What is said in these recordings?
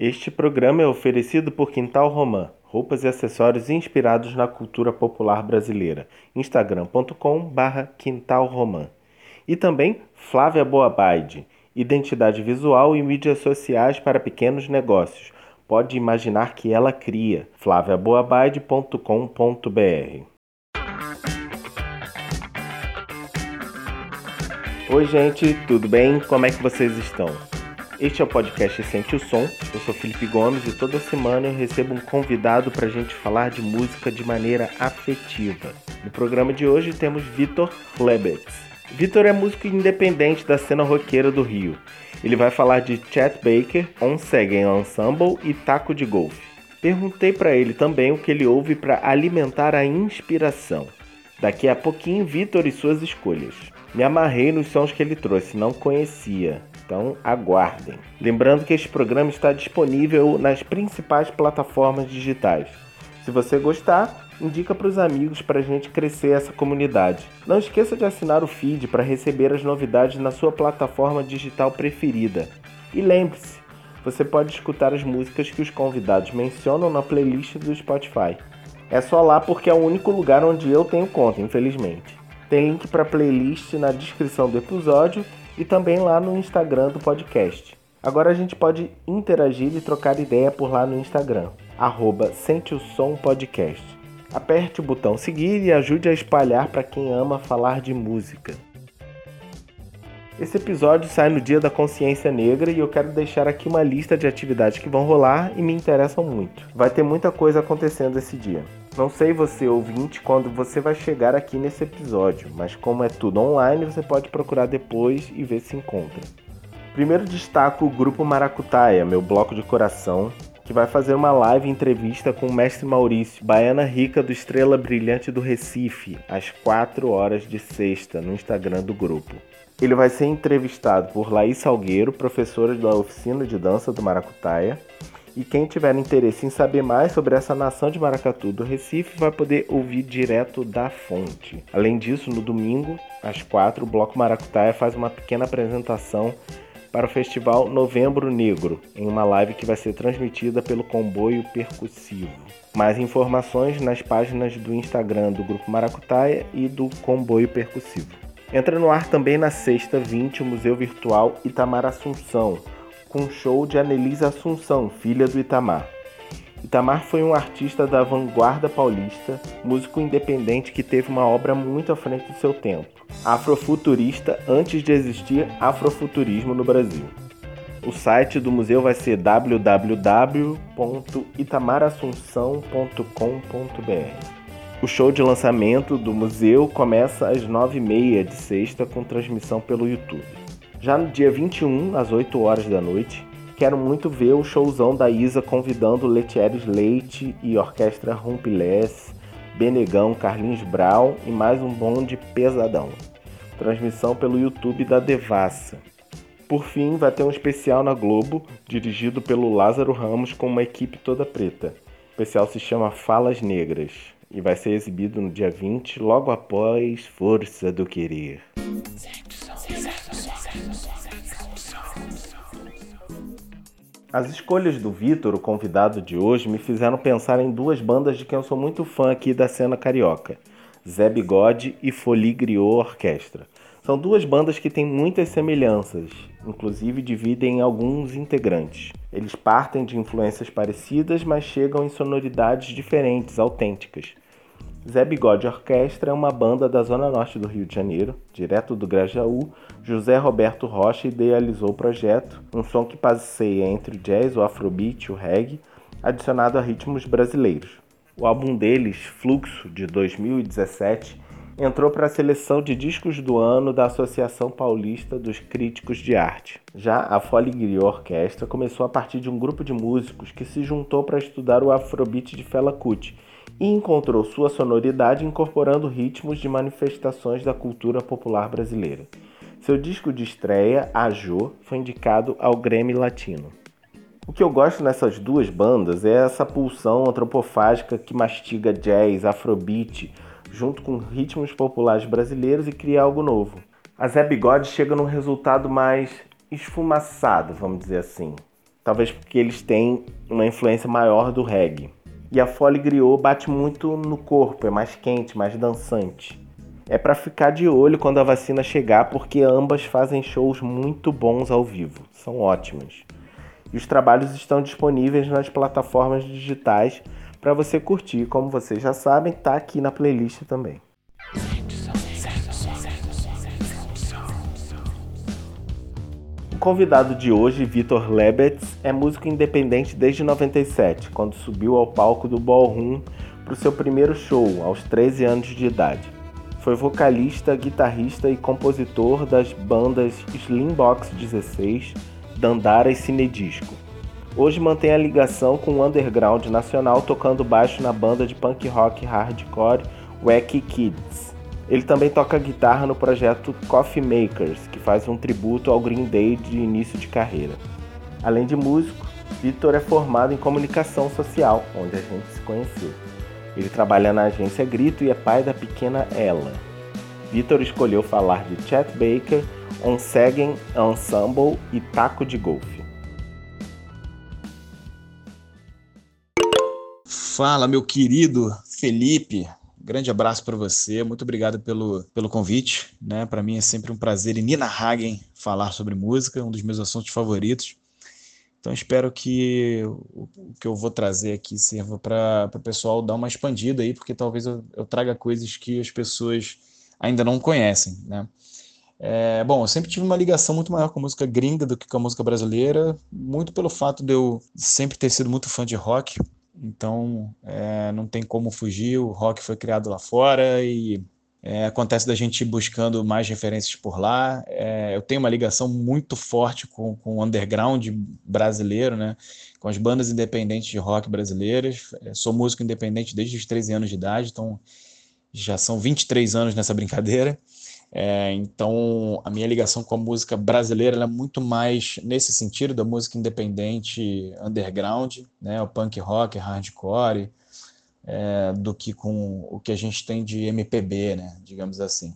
Este programa é oferecido por Quintal Romã, roupas e acessórios inspirados na cultura popular brasileira. Romã. E também Flávia Boabaide, identidade visual e mídias sociais para pequenos negócios. Pode imaginar que ela cria. flaviaboabaide.com.br Oi, gente, tudo bem? Como é que vocês estão? Este é o podcast Sente o Som. Eu sou Felipe Gomes e toda semana eu recebo um convidado para a gente falar de música de maneira afetiva. No programa de hoje temos Vitor Lebets. Vitor é músico independente da cena roqueira do Rio. Ele vai falar de Chet Baker, On Segen Ensemble e Taco de Golfe. Perguntei para ele também o que ele ouve para alimentar a inspiração. Daqui a pouquinho, Vitor e suas escolhas. Me amarrei nos sons que ele trouxe, não conhecia. Então aguardem. Lembrando que este programa está disponível nas principais plataformas digitais. Se você gostar, indica para os amigos para a gente crescer essa comunidade. Não esqueça de assinar o feed para receber as novidades na sua plataforma digital preferida. E lembre-se, você pode escutar as músicas que os convidados mencionam na playlist do Spotify. É só lá porque é o único lugar onde eu tenho conta, infelizmente. Tem link para playlist na descrição do episódio e também lá no Instagram do podcast. Agora a gente pode interagir e trocar ideia por lá no Instagram, arroba Sente o Som Podcast. Aperte o botão seguir e ajude a espalhar para quem ama falar de música. Esse episódio sai no Dia da Consciência Negra e eu quero deixar aqui uma lista de atividades que vão rolar e me interessam muito. Vai ter muita coisa acontecendo esse dia. Não sei você, ouvinte, quando você vai chegar aqui nesse episódio, mas como é tudo online, você pode procurar depois e ver se encontra. Primeiro destaco o Grupo Maracutaia, meu bloco de coração, que vai fazer uma live entrevista com o mestre Maurício, baiana rica do Estrela Brilhante do Recife, às 4 horas de sexta, no Instagram do grupo. Ele vai ser entrevistado por Laís Salgueiro, professora da oficina de dança do Maracutaia, e quem tiver interesse em saber mais sobre essa nação de maracatu do Recife vai poder ouvir direto da fonte. Além disso, no domingo, às quatro, o Bloco Maracutaia faz uma pequena apresentação para o festival Novembro Negro, em uma live que vai ser transmitida pelo Comboio Percussivo. Mais informações nas páginas do Instagram do Grupo Maracutaia e do Comboio Percussivo. Entra no ar também na sexta 20 o Museu Virtual Itamar Assunção, com show de Anelisa Assunção, filha do Itamar. Itamar foi um artista da vanguarda paulista, músico independente que teve uma obra muito à frente do seu tempo. Afrofuturista antes de existir afrofuturismo no Brasil. O site do museu vai ser www.itamarassunção.com.br. O show de lançamento do museu começa às 9h30 de sexta com transmissão pelo YouTube. Já no dia 21, às 8 horas da noite, quero muito ver o showzão da Isa convidando Letieres Leite e Orquestra Rumpilés, Benegão, Carlinhos Brau e mais um bonde pesadão. Transmissão pelo YouTube da Devassa. Por fim, vai ter um especial na Globo, dirigido pelo Lázaro Ramos com uma equipe toda preta. O especial se chama Falas Negras e vai ser exibido no dia 20, logo após Força do Querer. As escolhas do Vitor, o convidado de hoje, me fizeram pensar em duas bandas de quem eu sou muito fã aqui da cena carioca: Zé Bigode e Folie Griot Orquestra. São duas bandas que têm muitas semelhanças, inclusive dividem alguns integrantes. Eles partem de influências parecidas, mas chegam em sonoridades diferentes, autênticas. Zé Bigode Orquestra é uma banda da zona norte do Rio de Janeiro, direto do Grajaú. José Roberto Rocha idealizou o projeto, um som que passeia entre o jazz, o afrobeat e o reggae, adicionado a ritmos brasileiros. O álbum deles, Fluxo, de 2017, entrou para a seleção de discos do ano da Associação Paulista dos Críticos de Arte. Já a Folie Orquestra começou a partir de um grupo de músicos que se juntou para estudar o afrobeat de Fela Kuti e encontrou sua sonoridade incorporando ritmos de manifestações da cultura popular brasileira. Seu disco de estreia, Ajô, foi indicado ao Grammy Latino. O que eu gosto nessas duas bandas é essa pulsão antropofágica que mastiga jazz, afrobeat, junto com ritmos populares brasileiros e cria algo novo. A Zé Bigode chega num resultado mais esfumaçado, vamos dizer assim. talvez porque eles têm uma influência maior do reggae. E a Folly Griot bate muito no corpo, é mais quente, mais dançante. É para ficar de olho quando a vacina chegar, porque ambas fazem shows muito bons ao vivo, são ótimas. E os trabalhos estão disponíveis nas plataformas digitais para você curtir, como vocês já sabem, tá aqui na playlist também. convidado de hoje, Vitor Lebetz, é músico independente desde 97, quando subiu ao palco do Ballroom para o seu primeiro show, aos 13 anos de idade. Foi vocalista, guitarrista e compositor das bandas Slimbox 16, Dandara e Cinedisco. Hoje mantém a ligação com o underground nacional tocando baixo na banda de punk rock hardcore Wacky Kids. Ele também toca guitarra no projeto Coffee Makers, que faz um tributo ao Green Day de início de carreira. Além de músico, Vitor é formado em comunicação social, onde a gente se conheceu. Ele trabalha na agência Grito e é pai da pequena Ella. Vitor escolheu falar de Chet Baker, On Segen Ensemble e Taco de Golfe. Fala, meu querido Felipe. Grande abraço para você, muito obrigado pelo, pelo convite. Né? Para mim é sempre um prazer e Nina Hagen falar sobre música, um dos meus assuntos favoritos. Então espero que o, que eu vou trazer aqui sirva para o pessoal dar uma expandida aí, porque talvez eu, eu, traga coisas que as pessoas ainda não conhecem. Né? É, bom, eu sempre tive uma ligação muito maior com a música gringa do que com a música brasileira, muito pelo fato de eu sempre ter sido muito fã de rock. Então, é, não tem como fugir. O rock foi criado lá fora e é, acontece da gente buscando mais referências por lá. É, eu tenho uma ligação muito forte com, com o underground brasileiro, né? com as bandas independentes de rock brasileiras. É, sou músico independente desde os 13 anos de idade, então já são 23 anos nessa brincadeira. É, então, a minha ligação com a música brasileira é muito mais nesse sentido da música independente underground, né, o punk rock, hardcore, é, do que com o que a gente tem de MPB, né, digamos assim.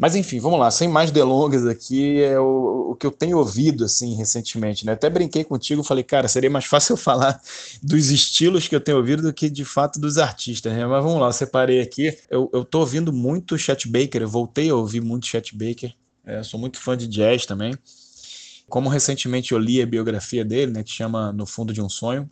Mas enfim, vamos lá, sem mais delongas aqui, é o, o que eu tenho ouvido assim recentemente, né? Até brinquei contigo, falei, cara, seria mais fácil eu falar dos estilos que eu tenho ouvido do que de fato dos artistas, né? Mas vamos lá, eu separei aqui. Eu, eu tô ouvindo muito Chet Baker, eu voltei a ouvir muito Chet Baker, é, sou muito fã de jazz também. Como recentemente eu li a biografia dele, né, que chama No Fundo de um Sonho,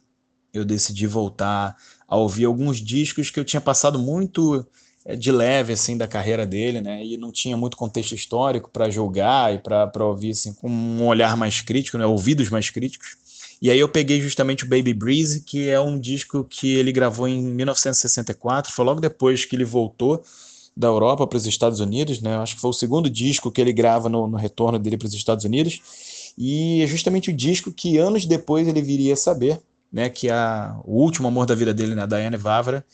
eu decidi voltar a ouvir alguns discos que eu tinha passado muito de leve assim da carreira dele, né? E não tinha muito contexto histórico para julgar e para ouvir assim com um olhar mais crítico, né? Ouvidos mais críticos. E aí eu peguei justamente o Baby Breeze, que é um disco que ele gravou em 1964, foi logo depois que ele voltou da Europa para os Estados Unidos, né? Acho que foi o segundo disco que ele grava no, no retorno dele para os Estados Unidos. E é justamente o disco que anos depois ele viria a saber, né, que a, o último amor da vida dele, né, Diane Vavra,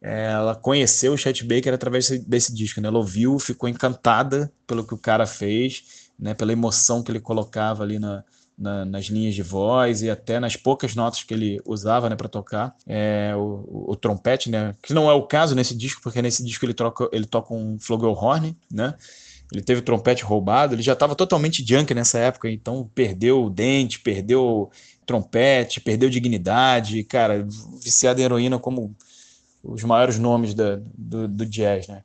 ela conheceu o Chet Baker através desse, disco, né? Ela ouviu, ficou encantada pelo que o cara fez, né? Pela emoção que ele colocava ali na, na, nas linhas de voz e até nas poucas notas que ele usava, né, para tocar é, o, o, o, trompete, né? Que não é o caso nesse disco, porque nesse disco ele troca, ele toca um flugelhorn, né? Ele teve o trompete roubado, ele já estava totalmente junk nessa época, então perdeu o dente, perdeu trompete, perdeu dignidade, cara, viciado em heroína como os maiores nomes da, do, do jazz, né?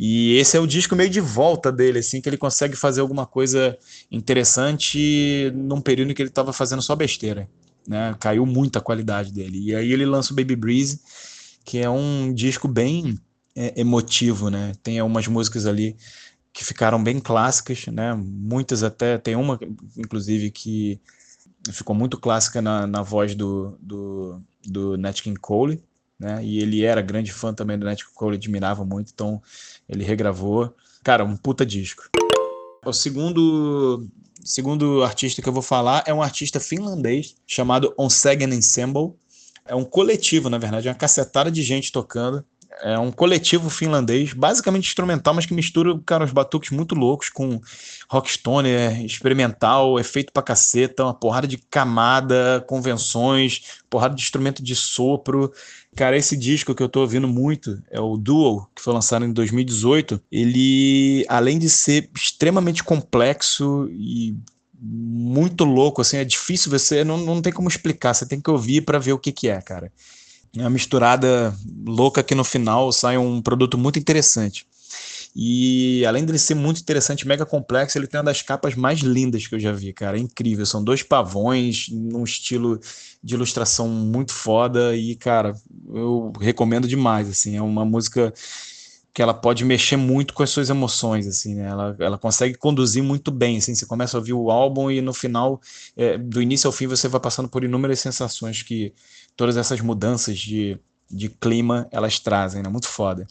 E esse é o disco meio de volta dele, assim, que ele consegue fazer alguma coisa interessante num período em que ele estava fazendo só besteira, né? Caiu muito a qualidade dele. E aí ele lança o Baby Breeze, que é um disco bem é, emotivo, né? Tem algumas músicas ali que ficaram bem clássicas, né? Muitas até, tem uma, inclusive, que ficou muito clássica na, na voz do, do, do Nat King Cole, né? E ele era grande fã também do Nat Cole, admirava muito, então ele regravou. Cara, um puta disco. O segundo segundo artista que eu vou falar é um artista finlandês chamado Onsegen Ensemble. É um coletivo, na verdade, é uma cacetada de gente tocando. É um coletivo finlandês, basicamente instrumental, mas que mistura, cara, uns batuques muito loucos com rockstone, experimental, efeito pra caceta, uma porrada de camada, convenções, porrada de instrumento de sopro. Cara, esse disco que eu tô ouvindo muito é o Dual, que foi lançado em 2018. Ele, além de ser extremamente complexo e muito louco, assim, é difícil você, não, não tem como explicar, você tem que ouvir para ver o que que é, cara. É uma misturada louca que no final sai um produto muito interessante. E além dele ser muito interessante, mega complexo, ele tem uma das capas mais lindas que eu já vi, cara. É incrível. São dois pavões, num estilo de ilustração muito foda. E, cara, eu recomendo demais. Assim, é uma música que ela pode mexer muito com as suas emoções, assim, né? Ela, ela consegue conduzir muito bem, assim. Você começa a ouvir o álbum e no final, é, do início ao fim, você vai passando por inúmeras sensações que todas essas mudanças de, de clima elas trazem, né? Muito foda.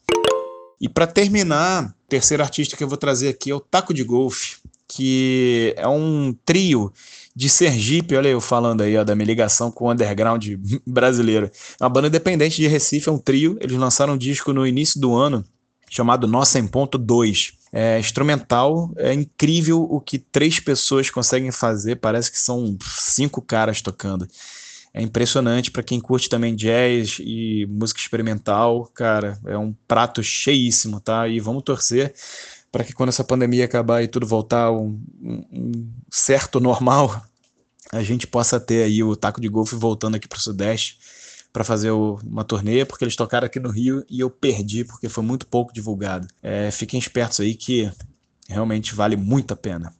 E para terminar, o terceiro artista que eu vou trazer aqui é o Taco de Golfe, que é um trio de Sergipe, olha eu falando aí ó, da minha ligação com o underground brasileiro. É uma banda independente de Recife, é um trio. Eles lançaram um disco no início do ano chamado Nossa em Ponto 2. É instrumental, é incrível o que três pessoas conseguem fazer, parece que são cinco caras tocando. É impressionante para quem curte também jazz e música experimental, cara, é um prato cheíssimo, tá? E vamos torcer para que quando essa pandemia acabar e tudo voltar a um, um, certo normal, a gente possa ter aí o taco de golfe voltando aqui para o Sudeste para fazer o, uma turnê, porque eles tocaram aqui no Rio e eu perdi porque foi muito pouco divulgado. É, fiquem espertos aí que realmente vale muito a pena.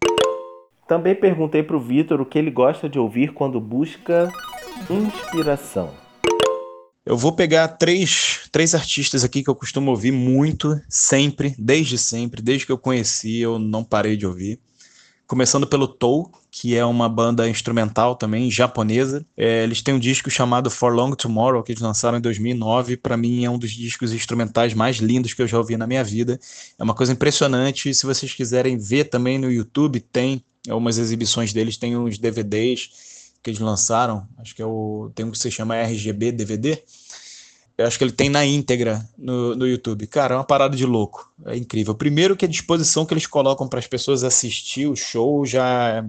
Também perguntei para o Vitor o que ele gosta de ouvir quando busca inspiração. Eu vou pegar três, três artistas aqui que eu costumo ouvir muito, sempre, desde sempre, desde que eu conheci, eu não parei de ouvir. Começando pelo Tou, que é uma banda instrumental também, japonesa. É, eles têm um disco chamado For Long Tomorrow, que eles lançaram em 2009. Para mim, é um dos discos instrumentais mais lindos que eu já ouvi na minha vida. É uma coisa impressionante. Se vocês quiserem ver também no YouTube, tem algumas exibições deles, tem uns DVDs que eles lançaram, acho que é o tem um que se chama RGB DVD. Eu acho que ele tem na íntegra no, no YouTube. Cara, é uma parada de louco. É incrível. Primeiro que a disposição que eles colocam para as pessoas assistir o show já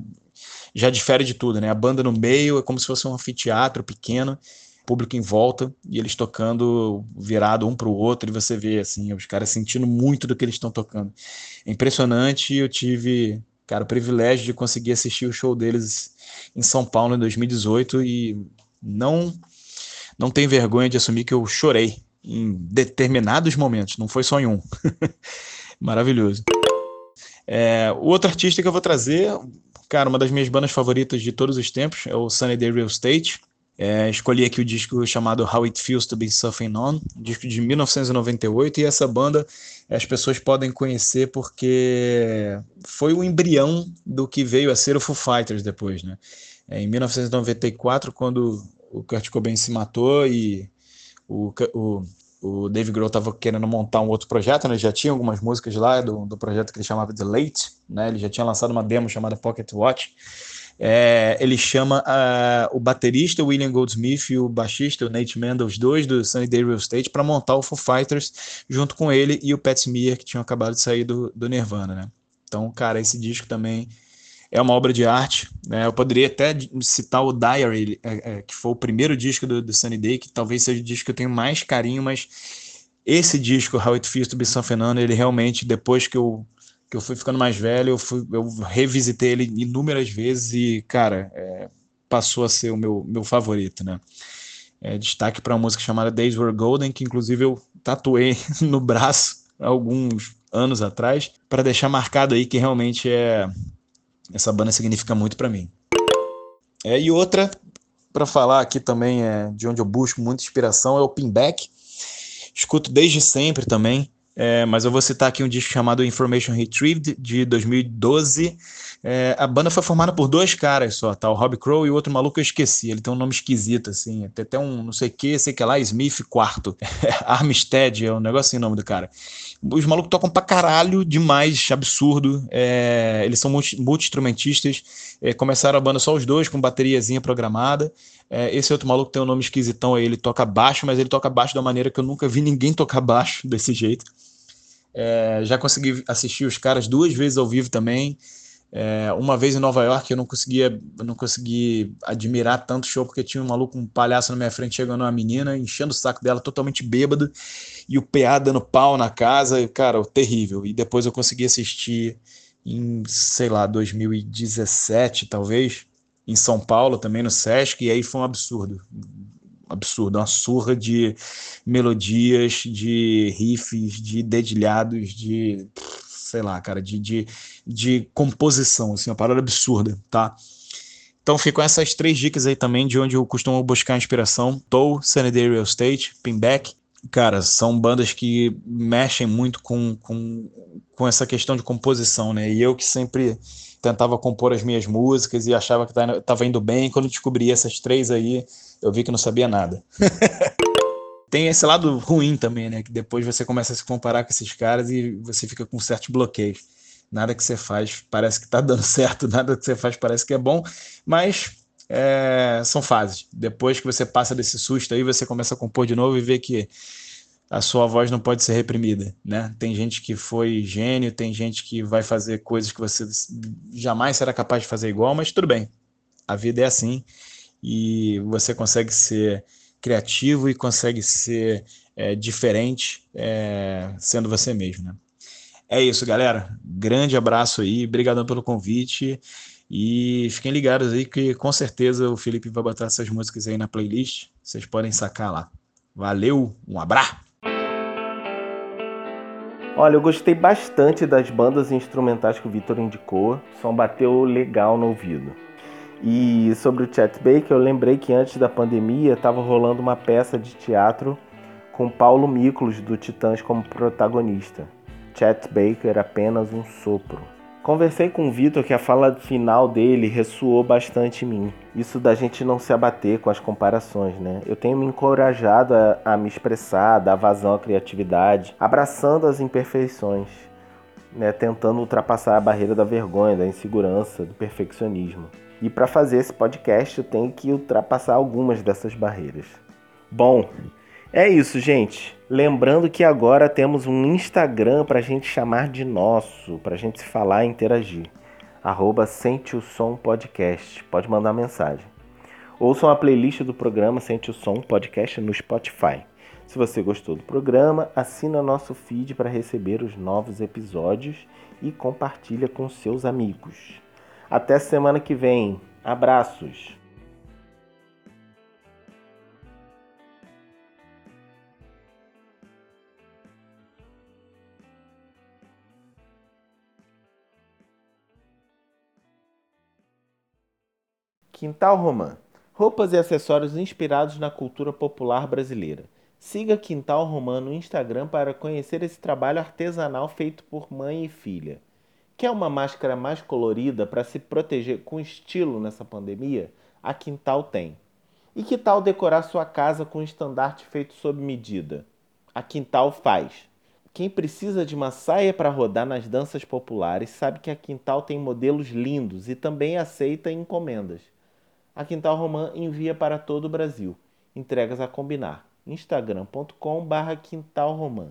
já difere de tudo, né? A banda no meio é como se fosse um anfiteatro pequeno, público em volta e eles tocando virado um para o outro e você vê assim os caras sentindo muito do que eles estão tocando. É impressionante. Eu tive cara, o privilégio de conseguir assistir o show deles em São Paulo em 2018 e não não tenho vergonha de assumir que eu chorei em determinados momentos, não foi só em um. Maravilhoso. É, o outro artista que eu vou trazer, cara, uma das minhas bandas favoritas de todos os tempos é o Sunny Day Real Estate. É, escolhi aqui o disco chamado How It Feels to Be Suffering On, disco de 1998, e essa banda as pessoas podem conhecer porque foi o embrião do que veio a ser o Foo Fighters depois, né? É, em 1994, quando o Kurt Cobain se matou e o, o, o Dave Grohl estava querendo montar um outro projeto, né? Ele já tinha algumas músicas lá do, do projeto que ele chamava de Late, né? Ele já tinha lançado uma demo chamada Pocket Watch, é, ele chama uh, o baterista William Goldsmith e o baixista o Nate Mendel, os dois do Sunny Day Real Estate, para montar o Foo Fighters junto com ele e o Pat Smear, que tinham acabado de sair do, do Nirvana, né? Então, cara, esse disco também é uma obra de arte. Né? Eu poderia até citar o Diary, é, é, que foi o primeiro disco do, do Sunny Day, que talvez seja o disco que eu tenho mais carinho, mas esse disco, How It Feels to Be Something ele realmente, depois que eu que eu fui ficando mais velho, eu, fui, eu revisitei ele inúmeras vezes e, cara, é, passou a ser o meu, meu favorito, né? É, destaque para uma música chamada Days Were Golden, que inclusive eu tatuei no braço alguns anos atrás, para deixar marcado aí que realmente é essa banda significa muito para mim. É, e outra para falar aqui também é de onde eu busco muita inspiração é o Pinback. Escuto desde sempre também. É, mas eu vou citar aqui um disco chamado Information Retrieved, de 2012. É, a banda foi formada por dois caras só, tá? O Rob Crow e o outro maluco eu esqueci. Ele tem um nome esquisito, assim. Tem até um não sei o que, sei que lá, Smith quarto. Armistead é um negócio assim o nome do cara. Os malucos tocam pra caralho demais, absurdo. É, eles são multi-instrumentistas. É, começaram a banda só os dois, com bateriazinha programada. É, esse outro maluco tem um nome esquisitão aí, ele toca baixo, mas ele toca baixo da maneira que eu nunca vi ninguém tocar baixo desse jeito. É, já consegui assistir os caras duas vezes ao vivo também. É, uma vez em Nova York eu não conseguia, não consegui admirar tanto show porque tinha um maluco, um palhaço na minha frente chegando uma menina, enchendo o saco dela totalmente bêbado e o PA dando pau na casa, cara, terrível. E depois eu consegui assistir em, sei lá, 2017, talvez, em São Paulo, também no Sesc, e aí foi um absurdo. Absurdo, uma surra de melodias, de riffs, de dedilhados, de sei lá, cara, de, de, de composição, assim, uma parada absurda, tá? Então ficam essas três dicas aí também de onde eu costumo buscar inspiração. Toll, Sunny Day Real Estate, Pinback. Cara, são bandas que mexem muito com, com, com essa questão de composição, né? E eu que sempre tentava compor as minhas músicas e achava que estava indo bem. Quando descobri essas três aí, eu vi que não sabia nada. Tem esse lado ruim também, né? Que depois você começa a se comparar com esses caras e você fica com certos bloqueios nada que você faz parece que está dando certo, nada que você faz parece que é bom, mas é, são fases. Depois que você passa desse susto aí, você começa a compor de novo e vê que a sua voz não pode ser reprimida, né? Tem gente que foi gênio, tem gente que vai fazer coisas que você jamais será capaz de fazer igual, mas tudo bem. A vida é assim e você consegue ser criativo e consegue ser é, diferente é, sendo você mesmo, né? É isso, galera. Grande abraço aí, obrigadão pelo convite. E fiquem ligados aí que com certeza o Felipe vai botar essas músicas aí na playlist. Vocês podem sacar lá. Valeu, um abraço! Olha, eu gostei bastante das bandas instrumentais que o Vitor indicou. O som bateu legal no ouvido. E sobre o Chet Baker, eu lembrei que antes da pandemia estava rolando uma peça de teatro com Paulo Miklos do Titãs como protagonista. Chet Baker apenas um sopro. Conversei com o Vitor que a fala final dele ressoou bastante em mim. Isso da gente não se abater com as comparações, né? Eu tenho me encorajado a, a me expressar, dar vazão à criatividade, abraçando as imperfeições, né? Tentando ultrapassar a barreira da vergonha, da insegurança, do perfeccionismo. E para fazer esse podcast eu tenho que ultrapassar algumas dessas barreiras. Bom, é isso, gente. Lembrando que agora temos um Instagram para a gente chamar de nosso, para a gente se falar e interagir. Arroba Sente o Som Podcast. Pode mandar mensagem. Ouçam a playlist do programa Sente o Som Podcast no Spotify. Se você gostou do programa, assina nosso feed para receber os novos episódios e compartilha com seus amigos. Até semana que vem. Abraços! Quintal Romã. Roupas e acessórios inspirados na cultura popular brasileira. Siga Quintal Romã no Instagram para conhecer esse trabalho artesanal feito por mãe e filha. Quer uma máscara mais colorida para se proteger com estilo nessa pandemia? A Quintal tem. E que tal decorar sua casa com um estandarte feito sob medida? A Quintal faz. Quem precisa de uma saia para rodar nas danças populares sabe que a Quintal tem modelos lindos e também aceita encomendas. A Quintal Romã envia para todo o Brasil. Entregas a combinar. instagram.com/quintalromã.